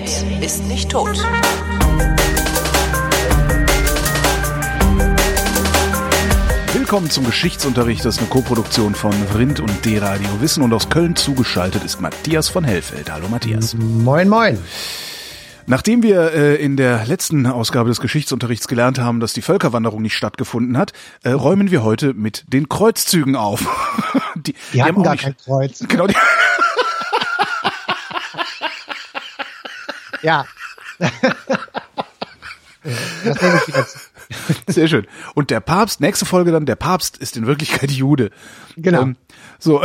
redet, ist nicht tot. Willkommen zum Geschichtsunterricht. Das ist eine Koproduktion von Vrindt und D-Radio Wissen. Und aus Köln zugeschaltet ist Matthias von Hellfeld. Hallo Matthias. Moin, moin. Nachdem wir äh, in der letzten Ausgabe des Geschichtsunterrichts gelernt haben, dass die Völkerwanderung nicht stattgefunden hat, äh, räumen wir heute mit den Kreuzzügen auf. die, die, die hatten gar nicht, kein Kreuz. Genau. Die, ja. das nehme ich wieder zu. Sehr schön. Und der Papst, nächste Folge dann, der Papst ist in Wirklichkeit Jude. Genau. Ähm, so,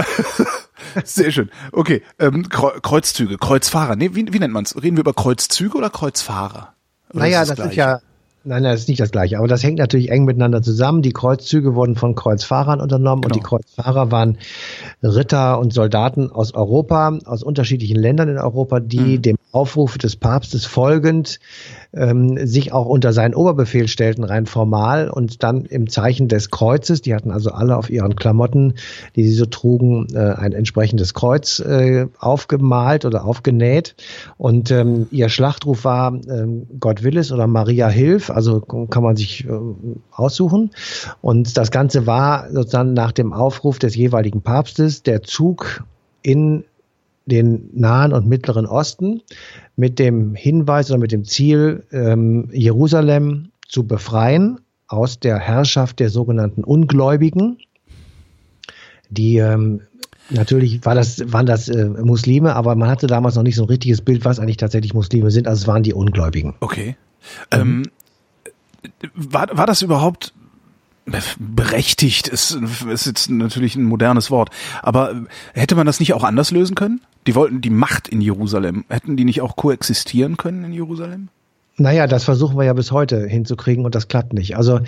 sehr schön. Okay, ähm, Kreuzzüge, Kreuzfahrer. Nee, wie, wie nennt man's? Reden wir über Kreuzzüge oder Kreuzfahrer? Oder naja, das, das sind ja, Nein, nein, das ist nicht das gleiche. Aber das hängt natürlich eng miteinander zusammen. Die Kreuzzüge wurden von Kreuzfahrern unternommen genau. und die genau. Kreuzfahrer waren Ritter und Soldaten aus Europa, aus unterschiedlichen Ländern in Europa, die mhm. dem Aufruf des Papstes folgend ähm, sich auch unter seinen Oberbefehl stellten, rein formal und dann im Zeichen des Kreuzes, die hatten also alle auf ihren Klamotten, die sie so trugen, äh, ein entsprechendes Kreuz äh, aufgemalt oder aufgenäht. Und ähm, ihr Schlachtruf war ähm, Gott will es oder Maria hilf, also kann man sich äh, aussuchen. Und das Ganze war sozusagen nach dem Aufruf des jeweiligen Papstes der Zug in den Nahen und Mittleren Osten mit dem Hinweis oder mit dem Ziel, ähm, Jerusalem zu befreien aus der Herrschaft der sogenannten Ungläubigen, die ähm, Natürlich war das, waren das äh, Muslime, aber man hatte damals noch nicht so ein richtiges Bild, was eigentlich tatsächlich Muslime sind. Also es waren die Ungläubigen. Okay. Mhm. Ähm, war, war das überhaupt berechtigt? Ist, ist jetzt natürlich ein modernes Wort. Aber hätte man das nicht auch anders lösen können? Die wollten die Macht in Jerusalem. Hätten die nicht auch koexistieren können in Jerusalem? Naja, das versuchen wir ja bis heute hinzukriegen und das klappt nicht. Also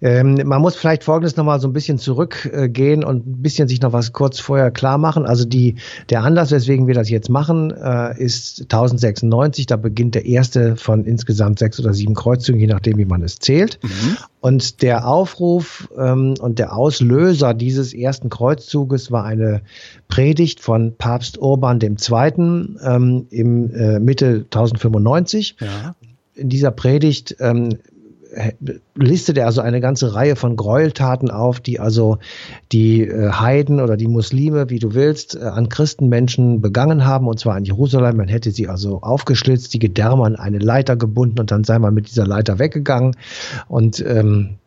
ähm, man muss vielleicht Folgendes nochmal so ein bisschen zurückgehen äh, und ein bisschen sich noch was kurz vorher klar machen. Also die, der Anlass, weswegen wir das jetzt machen, äh, ist 1096. Da beginnt der erste von insgesamt sechs oder sieben Kreuzzügen, je nachdem, wie man es zählt. Mhm. Und der Aufruf ähm, und der Auslöser dieses ersten Kreuzzuges war eine Predigt von Papst Urban II. Ähm, im äh, Mitte 1095. Ja in dieser Predigt ähm, listet er also eine ganze Reihe von Gräueltaten auf, die also die äh, Heiden oder die Muslime, wie du willst, äh, an Christenmenschen begangen haben, und zwar in Jerusalem. Man hätte sie also aufgeschlitzt, die Gedärme an eine Leiter gebunden und dann sei man mit dieser Leiter weggegangen. Und ähm,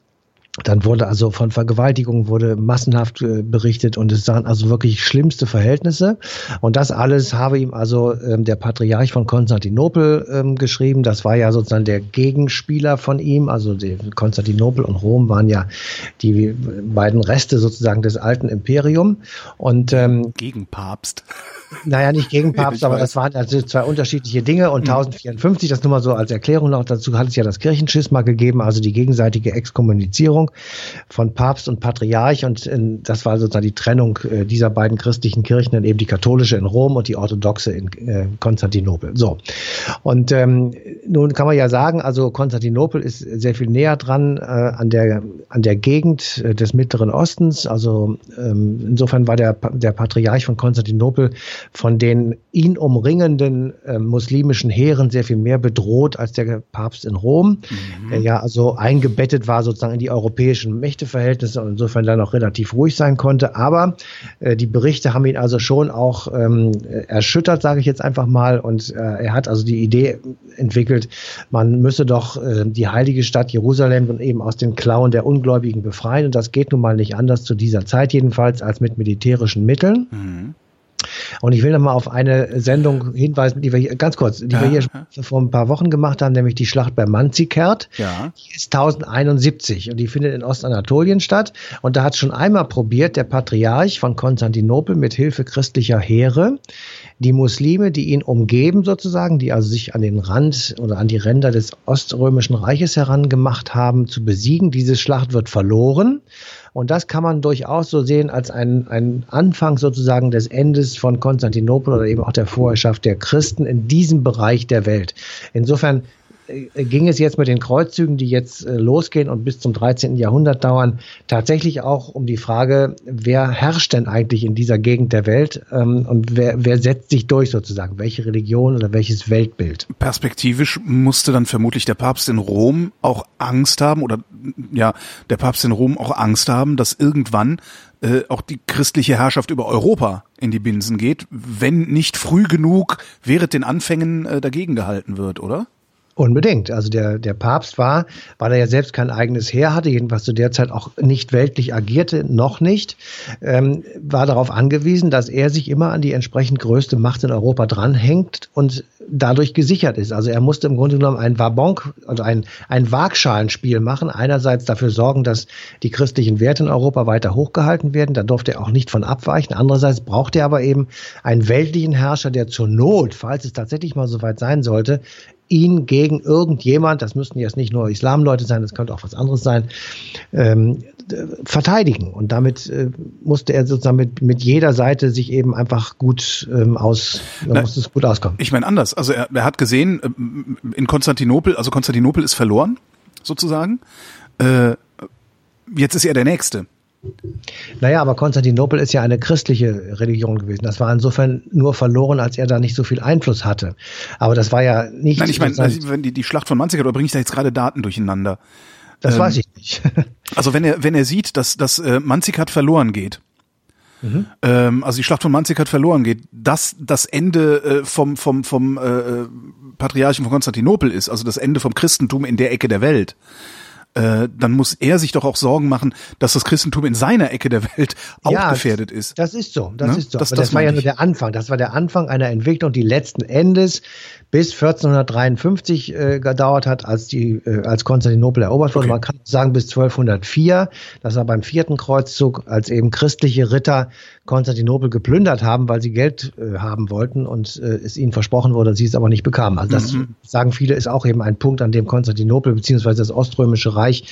dann wurde also von Vergewaltigung wurde massenhaft äh, berichtet und es sahen also wirklich schlimmste Verhältnisse. Und das alles habe ihm also ähm, der Patriarch von Konstantinopel ähm, geschrieben. Das war ja sozusagen der Gegenspieler von ihm. Also Konstantinopel und Rom waren ja die beiden Reste sozusagen des alten Imperium. Und ähm, gegen Papst. Naja, nicht gegen Papst, aber das waren also zwei unterschiedliche Dinge. Und 1054, das nur mal so als Erklärung noch dazu, hat es ja das Kirchenschisma gegeben, also die gegenseitige Exkommunizierung. Trennung von Papst und Patriarch und in, das war sozusagen die Trennung äh, dieser beiden christlichen Kirchen, dann eben die katholische in Rom und die orthodoxe in äh, Konstantinopel. So. Und ähm, nun kann man ja sagen, also Konstantinopel ist sehr viel näher dran äh, an der an der Gegend äh, des Mittleren Ostens. Also ähm, insofern war der der Patriarch von Konstantinopel von den ihn umringenden äh, muslimischen Heeren sehr viel mehr bedroht als der Papst in Rom, mhm. der ja also eingebettet war sozusagen in die europäische europäischen Mächteverhältnisse und insofern dann auch relativ ruhig sein konnte. Aber äh, die Berichte haben ihn also schon auch ähm, erschüttert, sage ich jetzt einfach mal. Und äh, er hat also die Idee entwickelt, man müsse doch äh, die heilige Stadt Jerusalem und eben aus den Klauen der Ungläubigen befreien. Und das geht nun mal nicht anders zu dieser Zeit jedenfalls als mit militärischen Mitteln. Mhm. Und ich will noch mal auf eine Sendung hinweisen, die wir hier, ganz kurz, die ja. wir hier vor ein paar Wochen gemacht haben, nämlich die Schlacht bei Manzikert. Ja. Die ist 1071 und die findet in Ostanatolien statt. Und da hat schon einmal probiert der Patriarch von Konstantinopel mit Hilfe christlicher Heere die Muslime, die ihn umgeben sozusagen, die also sich an den Rand oder an die Ränder des Oströmischen Reiches herangemacht haben, zu besiegen. Diese Schlacht wird verloren. Und das kann man durchaus so sehen als ein, ein Anfang sozusagen des Endes von Konstantinopel oder eben auch der Vorherrschaft der Christen in diesem Bereich der Welt. Insofern ging es jetzt mit den Kreuzzügen, die jetzt äh, losgehen und bis zum 13. Jahrhundert dauern, tatsächlich auch um die Frage, wer herrscht denn eigentlich in dieser Gegend der Welt ähm, und wer, wer setzt sich durch sozusagen, welche Religion oder welches Weltbild? Perspektivisch musste dann vermutlich der Papst in Rom auch Angst haben oder ja, der Papst in Rom auch Angst haben, dass irgendwann äh, auch die christliche Herrschaft über Europa in die Binsen geht, wenn nicht früh genug während den Anfängen äh, dagegen gehalten wird, oder? Unbedingt. Also der, der Papst war, weil er ja selbst kein eigenes Heer hatte, jedenfalls zu der Zeit auch nicht weltlich agierte, noch nicht, ähm, war darauf angewiesen, dass er sich immer an die entsprechend größte Macht in Europa dranhängt und dadurch gesichert ist. Also er musste im Grunde genommen ein Wabonk, also ein, ein Waagschalenspiel machen. Einerseits dafür sorgen, dass die christlichen Werte in Europa weiter hochgehalten werden. Da durfte er auch nicht von abweichen. Andererseits braucht er aber eben einen weltlichen Herrscher, der zur Not, falls es tatsächlich mal so weit sein sollte, ihn gegen irgendjemand, das müssten jetzt nicht nur Islamleute sein, das könnte auch was anderes sein, ähm, verteidigen. Und damit äh, musste er sozusagen mit, mit jeder Seite sich eben einfach gut ähm, aus, Na, musste es gut auskommen. Ich meine anders. Also er, er hat gesehen, äh, in Konstantinopel, also Konstantinopel ist verloren, sozusagen. Äh, jetzt ist er der Nächste. Naja, aber Konstantinopel ist ja eine christliche Religion gewesen. Das war insofern nur verloren, als er da nicht so viel Einfluss hatte. Aber das war ja nicht. Nein, ich meine, wenn die, die Schlacht von Manzikert, oder bringe ich da jetzt gerade Daten durcheinander? Das ähm, weiß ich nicht. also wenn er, wenn er sieht, dass, dass äh, Manzikert verloren geht, Mhm. Ähm, also die Schlacht von Manzikert verloren geht, dass das Ende äh, vom, vom, vom äh, Patriarchen von Konstantinopel ist, also das Ende vom Christentum in der Ecke der Welt, äh, dann muss er sich doch auch Sorgen machen, dass das Christentum in seiner Ecke der Welt auch ja, gefährdet ist. Das ist so, das ne? ist so. Das, das, das war ja nur der Anfang. Das war der Anfang einer Entwicklung, die letzten Endes bis 1453 äh, gedauert hat, als die äh, als Konstantinopel erobert wurde. Okay. Man kann sagen bis 1204. Das war beim vierten Kreuzzug, als eben christliche Ritter Konstantinopel geplündert haben, weil sie Geld äh, haben wollten und äh, es ihnen versprochen wurde, sie es aber nicht bekamen. Also das mhm. sagen viele ist auch eben ein Punkt, an dem Konstantinopel beziehungsweise das Oströmische Reich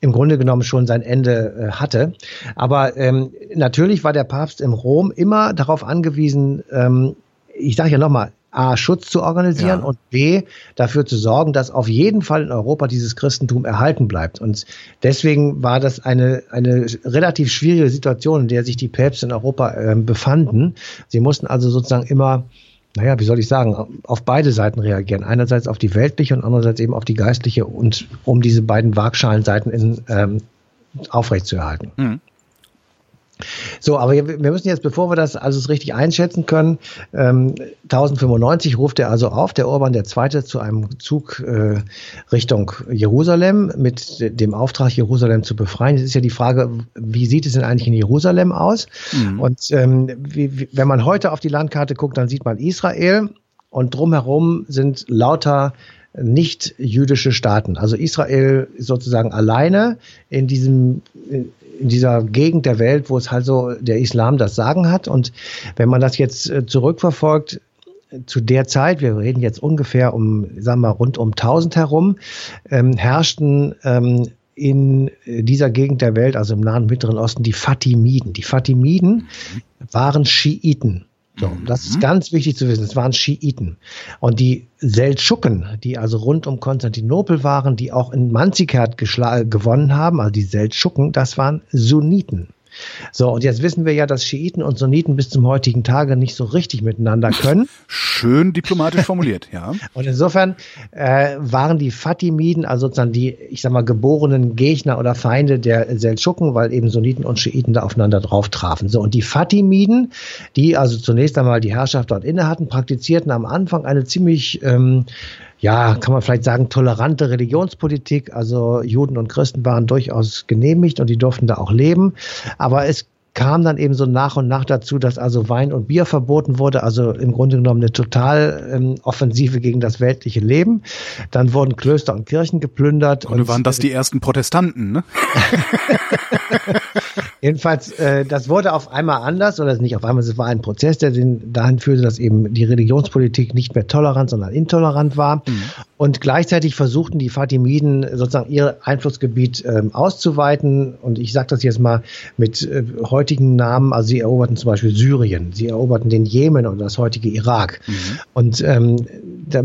im Grunde genommen schon sein Ende äh, hatte. Aber ähm, natürlich war der Papst im Rom immer darauf angewiesen, ähm, ich sage ja nochmal, A, Schutz zu organisieren ja. und B, dafür zu sorgen, dass auf jeden Fall in Europa dieses Christentum erhalten bleibt. Und deswegen war das eine, eine relativ schwierige Situation, in der sich die Päpste in Europa äh, befanden. Sie mussten also sozusagen immer naja, wie soll ich sagen, auf beide Seiten reagieren. Einerseits auf die weltliche und andererseits eben auf die geistliche und um diese beiden Waagschalenseiten in, ähm, aufrechtzuerhalten. Mhm. So, aber wir müssen jetzt, bevor wir das alles richtig einschätzen können, ähm, 1095 ruft er also auf, der Urban II. zu einem Zug äh, Richtung Jerusalem mit dem Auftrag, Jerusalem zu befreien. Es ist ja die Frage, wie sieht es denn eigentlich in Jerusalem aus? Mhm. Und ähm, wie, wie, wenn man heute auf die Landkarte guckt, dann sieht man Israel und drumherum sind lauter nicht jüdische Staaten. Also Israel sozusagen alleine in diesem in dieser Gegend der Welt, wo es halt so der Islam das Sagen hat. Und wenn man das jetzt äh, zurückverfolgt, zu der Zeit, wir reden jetzt ungefähr um, sagen wir mal, rund um 1000 herum, ähm, herrschten ähm, in dieser Gegend der Welt, also im Nahen und Mittleren Osten, die Fatimiden. Die Fatimiden waren Schiiten. So, das ist mhm. ganz wichtig zu wissen. Es waren Schiiten. Und die Seldschuken, die also rund um Konstantinopel waren, die auch in Manzikert gewonnen haben, also die Seldschuken, das waren Sunniten. So, und jetzt wissen wir ja, dass Schiiten und Sunniten bis zum heutigen Tage nicht so richtig miteinander können. Schön diplomatisch formuliert, ja. Und insofern äh, waren die Fatimiden, also sozusagen die, ich sag mal, geborenen Gegner oder Feinde der Seldschuken, weil eben Sunniten und Schiiten da aufeinander drauf trafen. So, und die Fatimiden, die also zunächst einmal die Herrschaft dort inne hatten, praktizierten am Anfang eine ziemlich ähm, ja, kann man vielleicht sagen, tolerante Religionspolitik. Also Juden und Christen waren durchaus genehmigt und die durften da auch leben. Aber es kam dann eben so nach und nach dazu, dass also Wein und Bier verboten wurde, also im Grunde genommen eine Totaloffensive ähm, gegen das weltliche Leben. Dann wurden Klöster und Kirchen geplündert. Und, und waren das die ersten Protestanten, ne? Jedenfalls, äh, das wurde auf einmal anders, oder nicht auf einmal, es war ein Prozess, der den, dahin führte, dass eben die Religionspolitik nicht mehr tolerant, sondern intolerant war. Mhm. Und gleichzeitig versuchten die Fatimiden sozusagen ihr Einflussgebiet ähm, auszuweiten. Und ich sage das jetzt mal mit äh, heutigen Namen. Also sie eroberten zum Beispiel Syrien, sie eroberten den Jemen und das heutige Irak. Mhm. Und ähm, da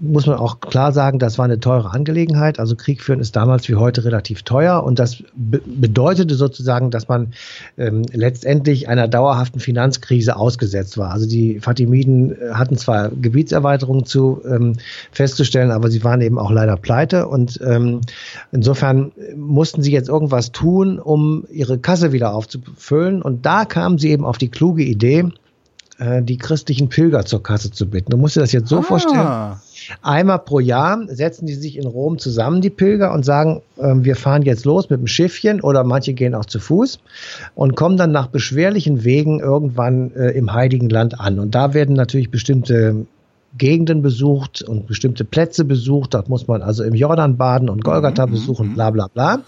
muss man auch klar sagen, das war eine teure Angelegenheit. Also Krieg führen ist damals wie heute relativ teuer und das be bedeutete sozusagen, dass man ähm, letztendlich einer dauerhaften Finanzkrise ausgesetzt war. Also die Fatimiden äh, hatten zwar Gebietserweiterungen zu ähm, festzustellen, aber sie waren eben auch leider pleite und ähm, insofern mussten sie jetzt irgendwas tun, um ihre Kasse wieder aufzufüllen und da kamen sie eben auf die kluge Idee, äh, die christlichen Pilger zur Kasse zu bitten. Du musst dir das jetzt so ah. vorstellen. Einmal pro Jahr setzen die sich in Rom zusammen, die Pilger, und sagen, äh, wir fahren jetzt los mit dem Schiffchen oder manche gehen auch zu Fuß und kommen dann nach beschwerlichen Wegen irgendwann äh, im Heiligen Land an. Und da werden natürlich bestimmte Gegenden besucht und bestimmte Plätze besucht. Dort muss man also im Jordan baden und Golgatha mhm, besuchen, mhm. bla bla bla.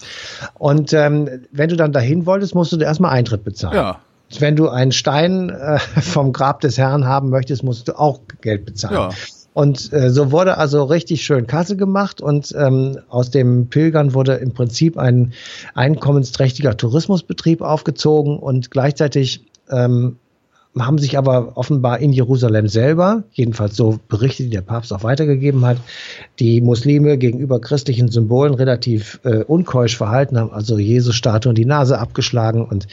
Und ähm, wenn du dann dahin wolltest, musst du erstmal Eintritt bezahlen. Ja. Wenn du einen Stein äh, vom Grab des Herrn haben möchtest, musst du auch Geld bezahlen. Ja. Und äh, so wurde also richtig schön Kasse gemacht und ähm, aus dem Pilgern wurde im Prinzip ein einkommensträchtiger Tourismusbetrieb aufgezogen und gleichzeitig ähm, haben sich aber offenbar in Jerusalem selber, jedenfalls so Berichte, die der Papst auch weitergegeben hat, die Muslime gegenüber christlichen Symbolen relativ äh, unkeusch verhalten, haben also Jesus-Statuen die Nase abgeschlagen und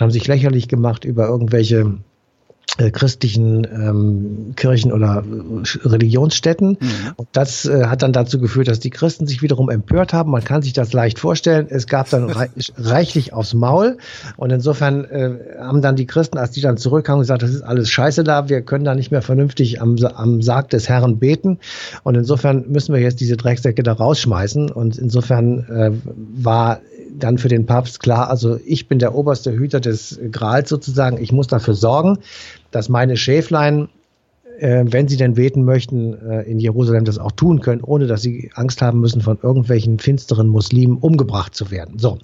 haben sich lächerlich gemacht über irgendwelche christlichen ähm, Kirchen oder äh, Religionsstätten. Mhm. Und das äh, hat dann dazu geführt, dass die Christen sich wiederum empört haben. Man kann sich das leicht vorstellen. Es gab dann reich, reichlich aufs Maul. Und insofern äh, haben dann die Christen, als die dann zurückkamen, gesagt, das ist alles scheiße da. Wir können da nicht mehr vernünftig am, am Sarg des Herrn beten. Und insofern müssen wir jetzt diese Drecksäcke da rausschmeißen. Und insofern äh, war dann für den Papst klar, also ich bin der oberste Hüter des Grals sozusagen. Ich muss dafür sorgen, dass meine Schäflein äh, wenn sie denn beten möchten, äh, in Jerusalem das auch tun können, ohne dass sie Angst haben müssen, von irgendwelchen finsteren Muslimen umgebracht zu werden. So.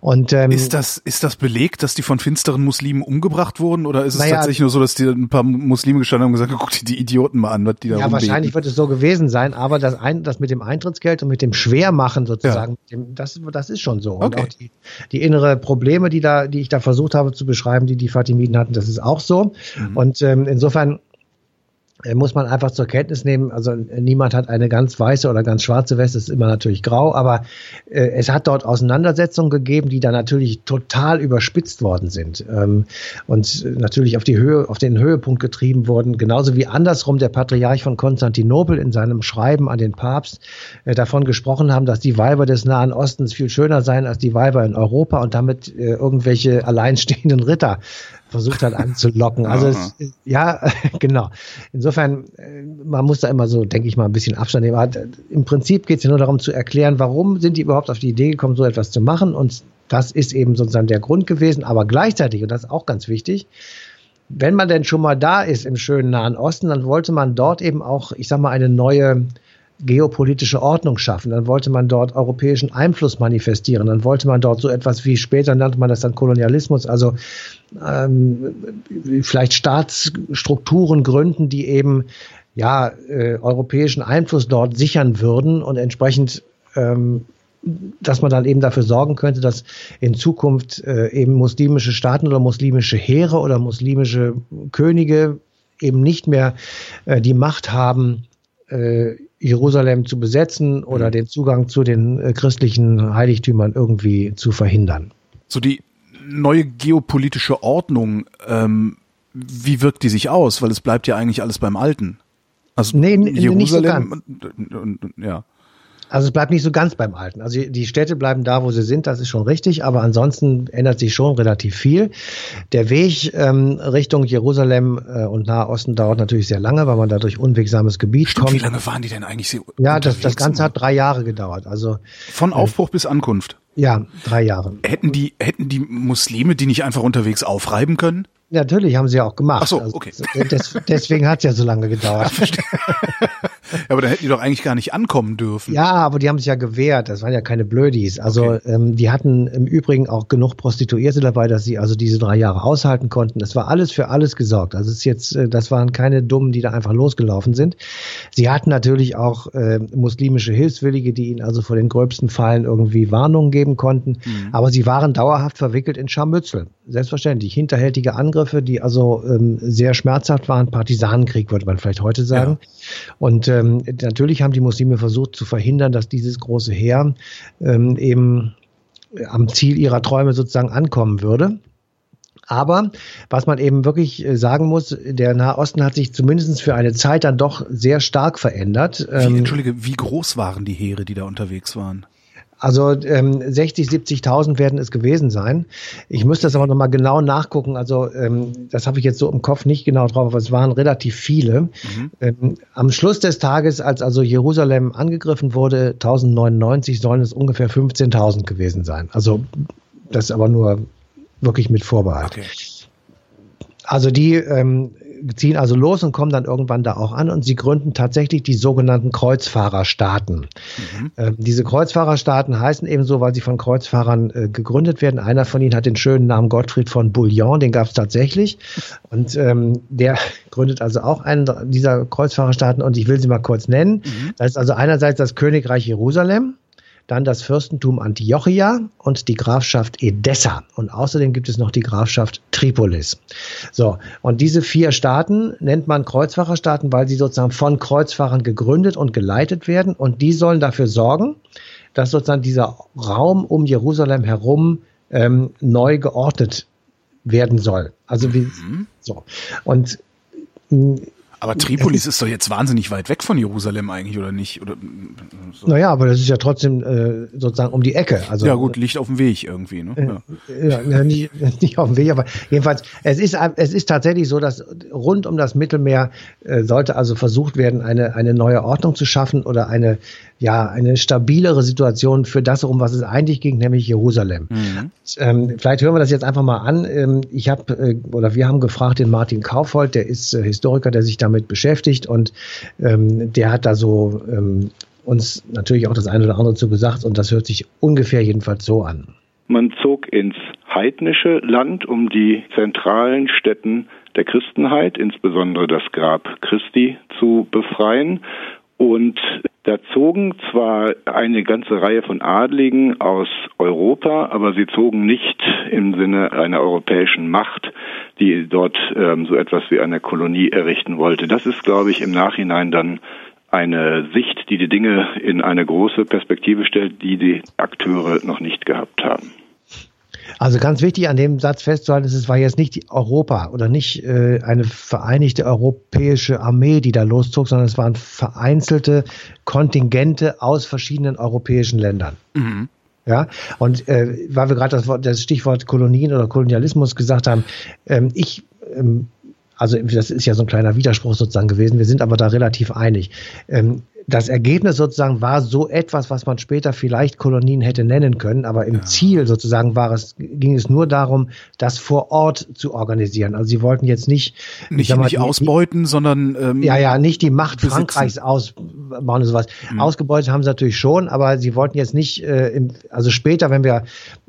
Und ähm, ist das ist das belegt, dass die von finsteren Muslimen umgebracht wurden, oder ist es naja, tatsächlich nur so, dass die ein paar Muslime gestanden haben und gesagt, guck dir die Idioten mal an, was die da Ja, rumbeten. wahrscheinlich wird es so gewesen sein, aber das, ein, das mit dem Eintrittsgeld und mit dem Schwermachen sozusagen, ja. dem, das, das ist schon so. Und okay. auch die, die innere Probleme, die da, die ich da versucht habe zu beschreiben, die die Fatimiden hatten, das ist auch so. Mhm. Und ähm, insofern muss man einfach zur Kenntnis nehmen. Also äh, niemand hat eine ganz weiße oder ganz schwarze Weste, ist immer natürlich grau, aber äh, es hat dort Auseinandersetzungen gegeben, die dann natürlich total überspitzt worden sind ähm, und natürlich auf die Höhe, auf den Höhepunkt getrieben wurden. Genauso wie andersrum der Patriarch von Konstantinopel in seinem Schreiben an den Papst äh, davon gesprochen haben, dass die Weiber des Nahen Ostens viel schöner seien als die Weiber in Europa und damit äh, irgendwelche alleinstehenden Ritter versucht hat anzulocken. Also es, ja, genau. Insofern, äh, man muss da immer so, denke ich mal, ein bisschen Abstand nehmen. Aber Im Prinzip geht es ja nur darum zu erklären, warum sind die überhaupt auf die Idee gekommen, so etwas zu machen. Und das ist eben sozusagen der Grund gewesen. Aber gleichzeitig, und das ist auch ganz wichtig, wenn man denn schon mal da ist im schönen Nahen Osten, dann wollte man dort eben auch, ich sag mal, eine neue geopolitische Ordnung schaffen. Dann wollte man dort europäischen Einfluss manifestieren. Dann wollte man dort so etwas wie später nannte man das dann Kolonialismus, also ähm, vielleicht Staatsstrukturen gründen, die eben ja äh, europäischen Einfluss dort sichern würden und entsprechend ähm, dass man dann eben dafür sorgen könnte, dass in Zukunft äh, eben muslimische Staaten oder muslimische Heere oder muslimische Könige eben nicht mehr äh, die Macht haben, äh, Jerusalem zu besetzen oder mhm. den Zugang zu den äh, christlichen Heiligtümern irgendwie zu verhindern. So die neue geopolitische Ordnung, ähm, wie wirkt die sich aus? Weil es bleibt ja eigentlich alles beim Alten. Also nee, Jerusalem, nicht so ja. Also es bleibt nicht so ganz beim Alten. Also die Städte bleiben da, wo sie sind, das ist schon richtig, aber ansonsten ändert sich schon relativ viel. Der Weg ähm, Richtung Jerusalem äh, und Nahosten dauert natürlich sehr lange, weil man da durch unwegsames Gebiet Stimmt, kommt. Wie lange waren die denn eigentlich? So ja, das, das Ganze hat drei Jahre gedauert. Also von Aufbruch äh, bis Ankunft. Ja, drei Jahre. Hätten die hätten die Muslime die nicht einfach unterwegs aufreiben können? Natürlich haben sie ja auch gemacht. Ach so, also okay. Also, des, deswegen hat es ja so lange gedauert. Ja, aber da hätten die doch eigentlich gar nicht ankommen dürfen. Ja, aber die haben sich ja gewehrt. Das waren ja keine Blödis. Also okay. ähm, die hatten im Übrigen auch genug Prostituierte dabei, dass sie also diese drei Jahre aushalten konnten. Es war alles für alles gesorgt. Also es ist jetzt, äh, das waren keine Dummen, die da einfach losgelaufen sind. Sie hatten natürlich auch äh, muslimische Hilfswillige, die ihnen also vor den gröbsten Fallen irgendwie Warnungen geben konnten. Mhm. Aber sie waren dauerhaft verwickelt in Scharmützel. Selbstverständlich. Hinterhältige Angriffe, die also ähm, sehr schmerzhaft waren. Partisanenkrieg, würde man vielleicht heute sagen. Ja. Und äh, ähm, natürlich haben die Muslime versucht zu verhindern, dass dieses große Heer ähm, eben am Ziel ihrer Träume sozusagen ankommen würde. Aber was man eben wirklich äh, sagen muss, der Nahe Osten hat sich zumindest für eine Zeit dann doch sehr stark verändert. Wie, ähm, Entschuldige, wie groß waren die Heere, die da unterwegs waren? Also ähm, 60, 70.000 werden es gewesen sein. Ich müsste das aber nochmal genau nachgucken. Also ähm, das habe ich jetzt so im Kopf nicht genau drauf, aber es waren relativ viele. Mhm. Ähm, am Schluss des Tages, als also Jerusalem angegriffen wurde, 1099, sollen es ungefähr 15.000 gewesen sein. Also das aber nur wirklich mit Vorbehalt. Okay. Also die ähm, ziehen also los und kommen dann irgendwann da auch an und sie gründen tatsächlich die sogenannten Kreuzfahrerstaaten. Mhm. Ähm, diese Kreuzfahrerstaaten heißen eben so, weil sie von Kreuzfahrern äh, gegründet werden. Einer von ihnen hat den schönen Namen Gottfried von Bouillon, den gab es tatsächlich. Und ähm, der gründet also auch einen dieser Kreuzfahrerstaaten und ich will sie mal kurz nennen. Mhm. Das ist also einerseits das Königreich Jerusalem dann das Fürstentum Antiochia und die Grafschaft Edessa. Und außerdem gibt es noch die Grafschaft Tripolis. So, und diese vier Staaten nennt man Kreuzfahrerstaaten, weil sie sozusagen von Kreuzfahrern gegründet und geleitet werden. Und die sollen dafür sorgen, dass sozusagen dieser Raum um Jerusalem herum ähm, neu geordnet werden soll. Also wie, mhm. so. Und aber Tripolis ist doch jetzt wahnsinnig weit weg von Jerusalem eigentlich, oder nicht? Oder, so. Naja, aber das ist ja trotzdem äh, sozusagen um die Ecke. Also, ja gut, liegt auf dem Weg irgendwie. Ne? Äh, ja, ja nicht, nicht auf dem Weg, aber jedenfalls, es ist, es ist tatsächlich so, dass rund um das Mittelmeer äh, sollte also versucht werden, eine, eine neue Ordnung zu schaffen oder eine ja, eine stabilere Situation für das, um was es eigentlich ging, nämlich Jerusalem. Mhm. Ähm, vielleicht hören wir das jetzt einfach mal an. Ähm, ich habe äh, oder wir haben gefragt den Martin Kaufhold, der ist äh, Historiker, der sich damit beschäftigt und ähm, der hat da so ähm, uns natürlich auch das eine oder andere zu gesagt und das hört sich ungefähr jedenfalls so an. Man zog ins heidnische Land, um die zentralen Stätten der Christenheit, insbesondere das Grab Christi, zu befreien. Und da zogen zwar eine ganze Reihe von Adligen aus Europa, aber sie zogen nicht im Sinne einer europäischen Macht, die dort ähm, so etwas wie eine Kolonie errichten wollte. Das ist, glaube ich, im Nachhinein dann eine Sicht, die die Dinge in eine große Perspektive stellt, die die Akteure noch nicht gehabt haben. Also ganz wichtig an dem Satz festzuhalten, ist, es war jetzt nicht die Europa oder nicht äh, eine vereinigte europäische Armee, die da loszog, sondern es waren vereinzelte Kontingente aus verschiedenen europäischen Ländern. Mhm. Ja, und äh, weil wir gerade das, das Stichwort Kolonien oder Kolonialismus gesagt haben, ähm, ich ähm, also das ist ja so ein kleiner Widerspruch sozusagen gewesen. Wir sind aber da relativ einig. Ähm, das Ergebnis sozusagen war so etwas, was man später vielleicht Kolonien hätte nennen können, aber im ja. Ziel sozusagen war es, ging es nur darum, das vor Ort zu organisieren. Also sie wollten jetzt nicht nicht, mal, nicht ausbeuten, die, sondern ähm, ja ja nicht die Macht besitzen. Frankreichs ausbauen und sowas. Mhm. Ausgebeutet haben sie natürlich schon, aber sie wollten jetzt nicht, äh, im, also später, wenn wir,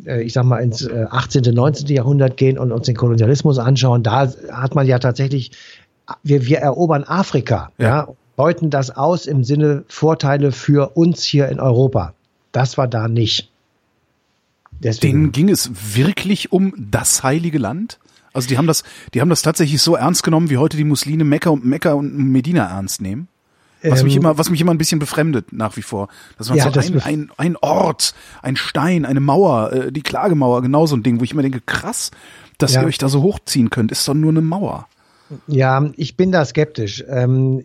äh, ich sag mal ins äh, 18., 19. Jahrhundert gehen und uns den Kolonialismus anschauen, da hat man ja tatsächlich wir, wir erobern Afrika, ja. ja beuten das aus im Sinne Vorteile für uns hier in Europa. Das war da nicht. Deswegen. Denen ging es wirklich um das heilige Land? Also die haben das, die haben das tatsächlich so ernst genommen, wie heute die Muslime Mekka und Mekka und Medina ernst nehmen. Was mich ähm, immer, was mich immer ein bisschen befremdet nach wie vor. Das war ja, so das ein, ein, ein Ort, ein Stein, eine Mauer, äh, die Klagemauer, genau so ein Ding, wo ich immer denke, krass, dass ja. ihr euch da so hochziehen könnt, ist doch nur eine Mauer. Ja, ich bin da skeptisch. Ähm,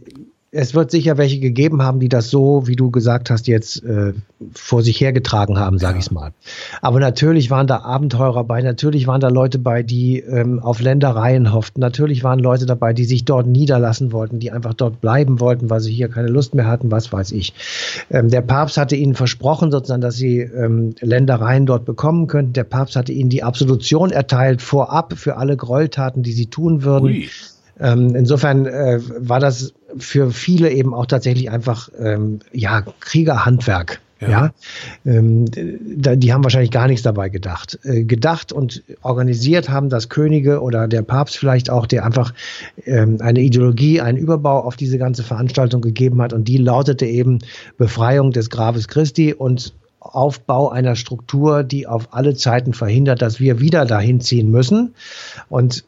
es wird sicher welche gegeben haben, die das so, wie du gesagt hast, jetzt äh, vor sich hergetragen haben, sage ja. ich mal. Aber natürlich waren da Abenteurer bei, natürlich waren da Leute bei, die ähm, auf Ländereien hofften, natürlich waren Leute dabei, die sich dort niederlassen wollten, die einfach dort bleiben wollten, weil sie hier keine Lust mehr hatten, was weiß ich. Ähm, der Papst hatte ihnen versprochen, sozusagen, dass sie ähm, Ländereien dort bekommen könnten. Der Papst hatte ihnen die Absolution erteilt vorab für alle Gräueltaten, die sie tun würden. Ui. Ähm, insofern äh, war das für viele eben auch tatsächlich einfach ähm, ja Kriegerhandwerk. Ja, ja? Ähm, die haben wahrscheinlich gar nichts dabei gedacht. Äh, gedacht und organisiert haben das Könige oder der Papst vielleicht auch, der einfach ähm, eine Ideologie, einen Überbau auf diese ganze Veranstaltung gegeben hat und die lautete eben Befreiung des Grabes Christi und Aufbau einer Struktur, die auf alle Zeiten verhindert, dass wir wieder dahin ziehen müssen. Und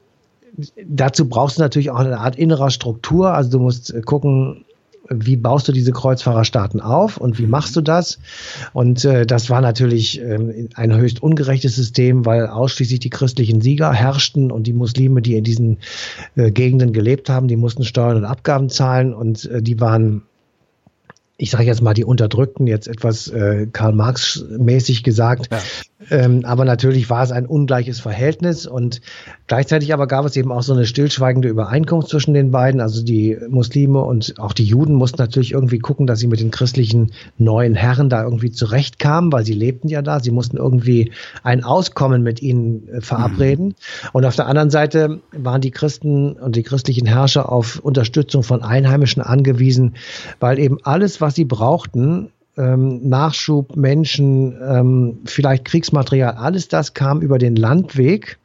dazu brauchst du natürlich auch eine Art innerer Struktur. Also du musst äh, gucken, wie baust du diese Kreuzfahrerstaaten auf und wie machst du das? Und äh, das war natürlich äh, ein höchst ungerechtes System, weil ausschließlich die christlichen Sieger herrschten und die Muslime, die in diesen äh, Gegenden gelebt haben, die mussten Steuern und Abgaben zahlen und äh, die waren ich sage jetzt mal die Unterdrückten, jetzt etwas äh, Karl Marx mäßig gesagt. Ja. Ähm, aber natürlich war es ein ungleiches Verhältnis und gleichzeitig aber gab es eben auch so eine stillschweigende Übereinkunft zwischen den beiden. Also die Muslime und auch die Juden mussten natürlich irgendwie gucken, dass sie mit den christlichen neuen Herren da irgendwie zurechtkamen, weil sie lebten ja da. Sie mussten irgendwie ein Auskommen mit ihnen äh, verabreden. Mhm. Und auf der anderen Seite waren die Christen und die christlichen Herrscher auf Unterstützung von Einheimischen angewiesen, weil eben alles, was sie brauchten, ähm, Nachschub, Menschen, ähm, vielleicht Kriegsmaterial, alles das kam über den Landweg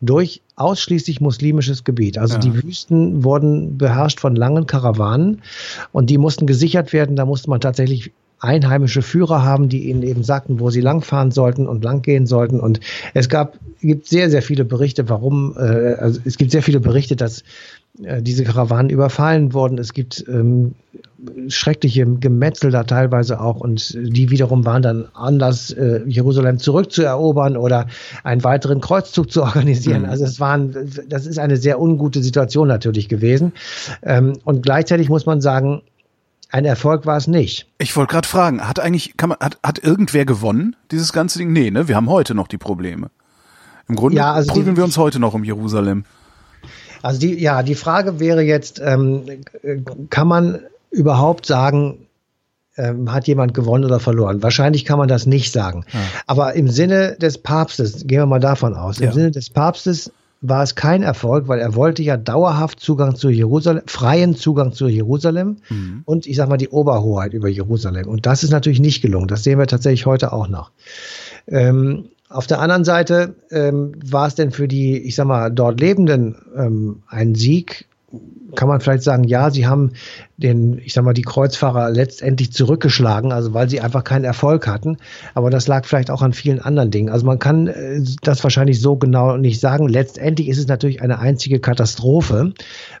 durch ausschließlich muslimisches Gebiet. Also ja. die Wüsten wurden beherrscht von langen Karawanen und die mussten gesichert werden. Da musste man tatsächlich einheimische Führer haben, die ihnen eben sagten, wo sie langfahren sollten und langgehen sollten. Und es gab, gibt sehr, sehr viele Berichte, warum, äh, also es gibt sehr viele Berichte, dass diese Karawanen überfallen wurden. Es gibt ähm, schreckliche Gemetzel da teilweise auch und die wiederum waren dann Anlass, äh, Jerusalem zurückzuerobern oder einen weiteren Kreuzzug zu organisieren. Mhm. Also es waren, das ist eine sehr ungute Situation natürlich gewesen. Ähm, und gleichzeitig muss man sagen, ein Erfolg war es nicht. Ich wollte gerade fragen, hat eigentlich, kann man, hat, hat irgendwer gewonnen, dieses ganze Ding? Nee, ne? Wir haben heute noch die Probleme. Im Grunde ja, also prügeln wir uns heute noch um Jerusalem. Also die, ja, die Frage wäre jetzt, ähm, kann man überhaupt sagen, ähm, hat jemand gewonnen oder verloren? Wahrscheinlich kann man das nicht sagen. Ja. Aber im Sinne des Papstes, gehen wir mal davon aus, im ja. Sinne des Papstes war es kein Erfolg, weil er wollte ja dauerhaft Zugang zu Jerusalem, freien Zugang zu Jerusalem mhm. und ich sag mal die Oberhoheit über Jerusalem. Und das ist natürlich nicht gelungen. Das sehen wir tatsächlich heute auch noch. Ähm, auf der anderen Seite ähm, war es denn für die, ich sag mal, dort Lebenden ähm, ein Sieg, kann man vielleicht sagen, ja, sie haben den, ich sag mal, die Kreuzfahrer letztendlich zurückgeschlagen, also weil sie einfach keinen Erfolg hatten. Aber das lag vielleicht auch an vielen anderen Dingen. Also man kann äh, das wahrscheinlich so genau nicht sagen. Letztendlich ist es natürlich eine einzige Katastrophe,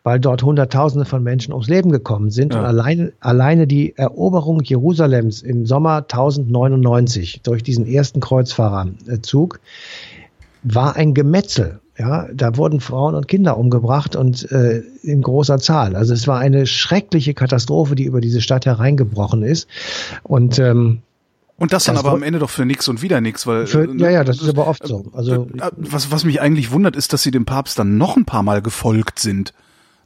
weil dort Hunderttausende von Menschen ums Leben gekommen sind. Ja. Und alleine, alleine die Eroberung Jerusalems im Sommer 1099 durch diesen ersten Kreuzfahrerzug war ein Gemetzel. Ja, da wurden Frauen und Kinder umgebracht und äh, in großer Zahl. Also es war eine schreckliche Katastrophe, die über diese Stadt hereingebrochen ist. Und ähm, und das dann das aber am Ende doch für nix und wieder nix, weil für, äh, ja ja, das ist aber oft so. Also äh, was was mich eigentlich wundert, ist, dass sie dem Papst dann noch ein paar Mal gefolgt sind.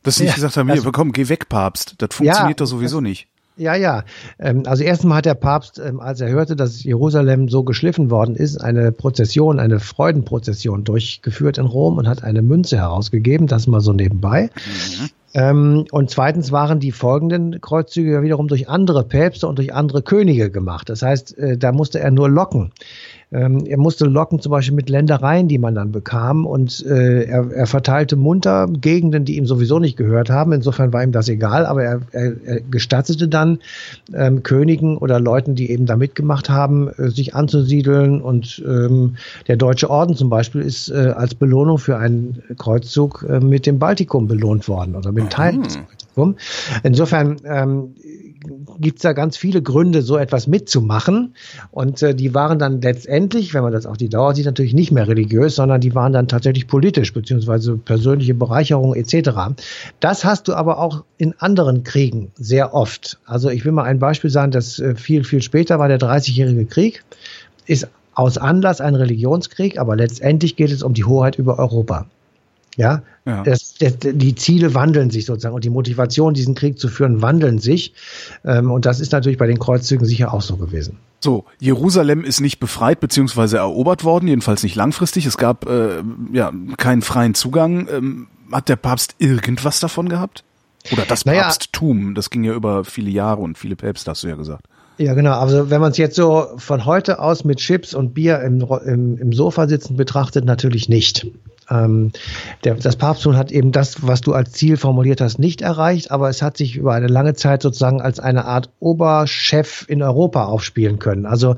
Dass sie ja, nicht gesagt haben, hier, also, komm, geh weg, Papst. Das funktioniert ja, doch sowieso nicht. Ja, ja. Ähm, also erstmal hat der Papst, ähm, als er hörte, dass Jerusalem so geschliffen worden ist, eine Prozession, eine Freudenprozession durchgeführt in Rom und hat eine Münze herausgegeben, das mal so nebenbei. Mhm. Ähm, und zweitens waren die folgenden Kreuzzüge wiederum durch andere Päpste und durch andere Könige gemacht. Das heißt, äh, da musste er nur locken. Ähm, er musste locken, zum Beispiel mit Ländereien, die man dann bekam. Und äh, er, er, verteilte munter Gegenden, die ihm sowieso nicht gehört haben. Insofern war ihm das egal, aber er, er, er gestattete dann ähm, Königen oder Leuten, die eben da mitgemacht haben, äh, sich anzusiedeln. Und ähm, der Deutsche Orden zum Beispiel ist äh, als Belohnung für einen Kreuzzug äh, mit dem Baltikum belohnt worden oder mit Teilen des Baltikum. Insofern ähm, gibt es da ganz viele Gründe, so etwas mitzumachen. Und äh, die waren dann letztendlich, wenn man das auf die Dauer sieht, natürlich nicht mehr religiös, sondern die waren dann tatsächlich politisch, beziehungsweise persönliche Bereicherung etc. Das hast du aber auch in anderen Kriegen sehr oft. Also ich will mal ein Beispiel sagen, das äh, viel, viel später war der 30-jährige Krieg, ist aus Anlass ein Religionskrieg, aber letztendlich geht es um die Hoheit über Europa. Ja, ja. Das, das, die Ziele wandeln sich sozusagen und die Motivation, diesen Krieg zu führen, wandeln sich. Ähm, und das ist natürlich bei den Kreuzzügen sicher auch so gewesen. So, Jerusalem ist nicht befreit bzw. erobert worden, jedenfalls nicht langfristig. Es gab äh, ja keinen freien Zugang. Ähm, hat der Papst irgendwas davon gehabt? Oder das naja, Papsttum? Das ging ja über viele Jahre und viele Päpste, hast du ja gesagt. Ja, genau. Also wenn man es jetzt so von heute aus mit Chips und Bier im, im, im Sofa sitzen betrachtet, natürlich nicht. Ähm, der, das Papsttum hat eben das, was du als Ziel formuliert hast, nicht erreicht, aber es hat sich über eine lange Zeit sozusagen als eine Art Oberchef in Europa aufspielen können. Also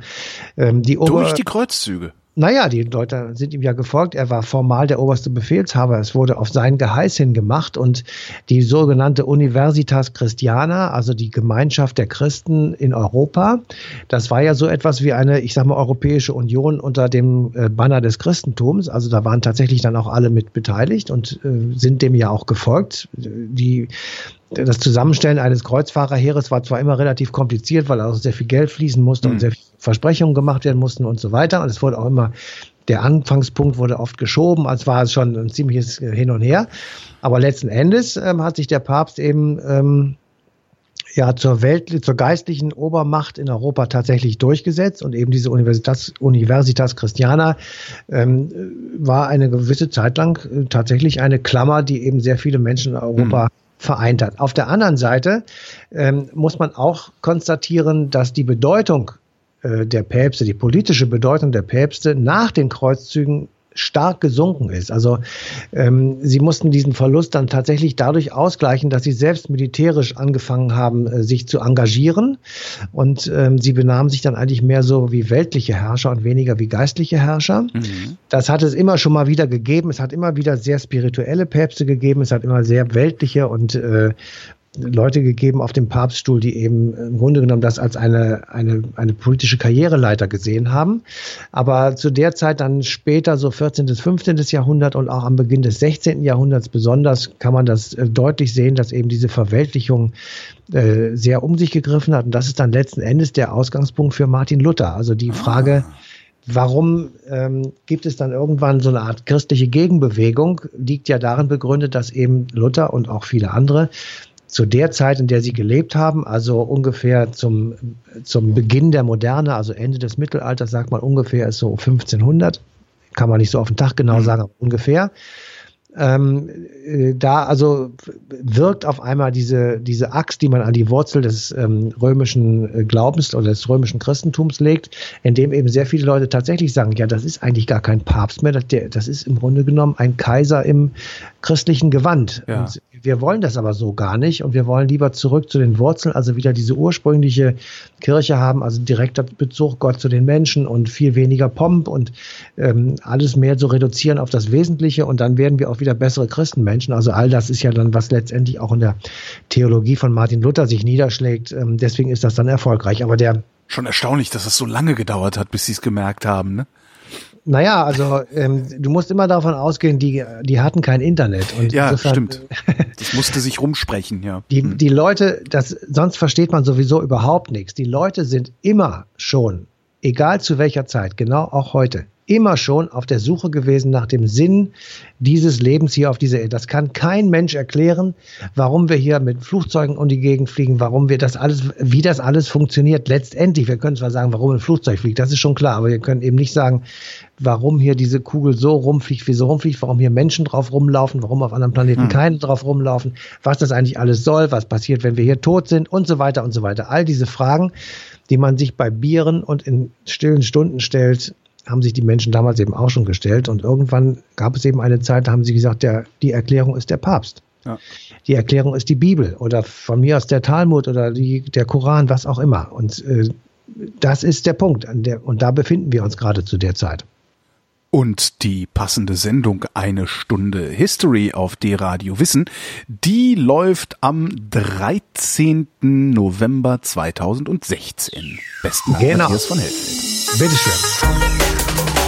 ähm, die Ober Durch die Kreuzzüge. Naja, die Leute sind ihm ja gefolgt. Er war formal der oberste Befehlshaber. Es wurde auf sein Geheiß hin gemacht und die sogenannte Universitas Christiana, also die Gemeinschaft der Christen in Europa, das war ja so etwas wie eine, ich sag mal, Europäische Union unter dem äh, Banner des Christentums. Also da waren tatsächlich dann auch alle mit beteiligt und äh, sind dem ja auch gefolgt. Die das Zusammenstellen eines Kreuzfahrerheeres war zwar immer relativ kompliziert, weil auch sehr viel Geld fließen musste mhm. und sehr viele Versprechungen gemacht werden mussten und so weiter. Und es wurde auch immer, der Anfangspunkt wurde oft geschoben, als war es schon ein ziemliches Hin und Her. Aber letzten Endes ähm, hat sich der Papst eben ähm, ja zur Welt, zur geistlichen Obermacht in Europa tatsächlich durchgesetzt und eben diese Universitas, Universitas Christiana ähm, war eine gewisse Zeit lang äh, tatsächlich eine Klammer, die eben sehr viele Menschen in Europa mhm vereint hat. Auf der anderen Seite ähm, muss man auch konstatieren, dass die Bedeutung der Päpste, die politische Bedeutung der Päpste nach den Kreuzzügen stark gesunken ist. Also ähm, sie mussten diesen Verlust dann tatsächlich dadurch ausgleichen, dass sie selbst militärisch angefangen haben, äh, sich zu engagieren. Und ähm, sie benahmen sich dann eigentlich mehr so wie weltliche Herrscher und weniger wie geistliche Herrscher. Mhm. Das hat es immer schon mal wieder gegeben. Es hat immer wieder sehr spirituelle Päpste gegeben. Es hat immer sehr weltliche und äh, Leute gegeben auf dem Papststuhl, die eben im Grunde genommen das als eine, eine, eine politische Karriereleiter gesehen haben. Aber zu der Zeit dann später, so 14. bis 15. Jahrhundert und auch am Beginn des 16. Jahrhunderts besonders, kann man das äh, deutlich sehen, dass eben diese Verweltlichung äh, sehr um sich gegriffen hat. Und das ist dann letzten Endes der Ausgangspunkt für Martin Luther. Also die Frage, ah. Warum ähm, gibt es dann irgendwann so eine Art christliche Gegenbewegung? Liegt ja darin begründet, dass eben Luther und auch viele andere zu der Zeit, in der sie gelebt haben, also ungefähr zum, zum Beginn der Moderne, also Ende des Mittelalters, sagt man ungefähr ist so 1500, kann man nicht so auf den Tag genau mhm. sagen, aber ungefähr. Ähm, äh, da also wirkt auf einmal diese, diese Axt, die man an die Wurzel des ähm, römischen äh, Glaubens oder des römischen Christentums legt, indem eben sehr viele Leute tatsächlich sagen, ja, das ist eigentlich gar kein Papst mehr, das, der, das ist im Grunde genommen ein Kaiser im christlichen Gewand. Ja. Wir wollen das aber so gar nicht und wir wollen lieber zurück zu den Wurzeln, also wieder diese ursprüngliche Kirche haben, also direkter Bezug Gott zu den Menschen und viel weniger Pomp und ähm, alles mehr zu reduzieren auf das Wesentliche und dann werden wir auch wieder bessere Christenmenschen. Also all das ist ja dann, was letztendlich auch in der Theologie von Martin Luther sich niederschlägt. Ähm, deswegen ist das dann erfolgreich. Aber der Schon erstaunlich, dass es so lange gedauert hat, bis sie es gemerkt haben, ne? Naja, also ähm, du musst immer davon ausgehen, die, die hatten kein Internet. Und ja, insofern, stimmt. Das musste sich rumsprechen, ja. Die, hm. die Leute, das, sonst versteht man sowieso überhaupt nichts. Die Leute sind immer schon, egal zu welcher Zeit, genau auch heute, immer schon auf der Suche gewesen nach dem Sinn dieses Lebens hier auf dieser Erde. Das kann kein Mensch erklären, warum wir hier mit Flugzeugen um die Gegend fliegen, warum wir das alles, wie das alles funktioniert. Letztendlich, wir können zwar sagen, warum ein Flugzeug fliegt, das ist schon klar, aber wir können eben nicht sagen, warum hier diese Kugel so rumfliegt, wie sie rumfliegt, warum hier Menschen drauf rumlaufen, warum auf anderen Planeten hm. keine drauf rumlaufen, was das eigentlich alles soll, was passiert, wenn wir hier tot sind und so weiter und so weiter. All diese Fragen, die man sich bei Bieren und in stillen Stunden stellt, haben sich die Menschen damals eben auch schon gestellt. Und irgendwann gab es eben eine Zeit, da haben sie gesagt, der, die Erklärung ist der Papst. Ja. Die Erklärung ist die Bibel oder von mir aus der Talmud oder die, der Koran, was auch immer. Und äh, das ist der Punkt. Der, und da befinden wir uns gerade zu der Zeit. Und die passende Sendung Eine Stunde History auf D-Radio Wissen, die läuft am 13. November 2016. Besten Dank, genau. Matthias von Helfeld. Bitteschön.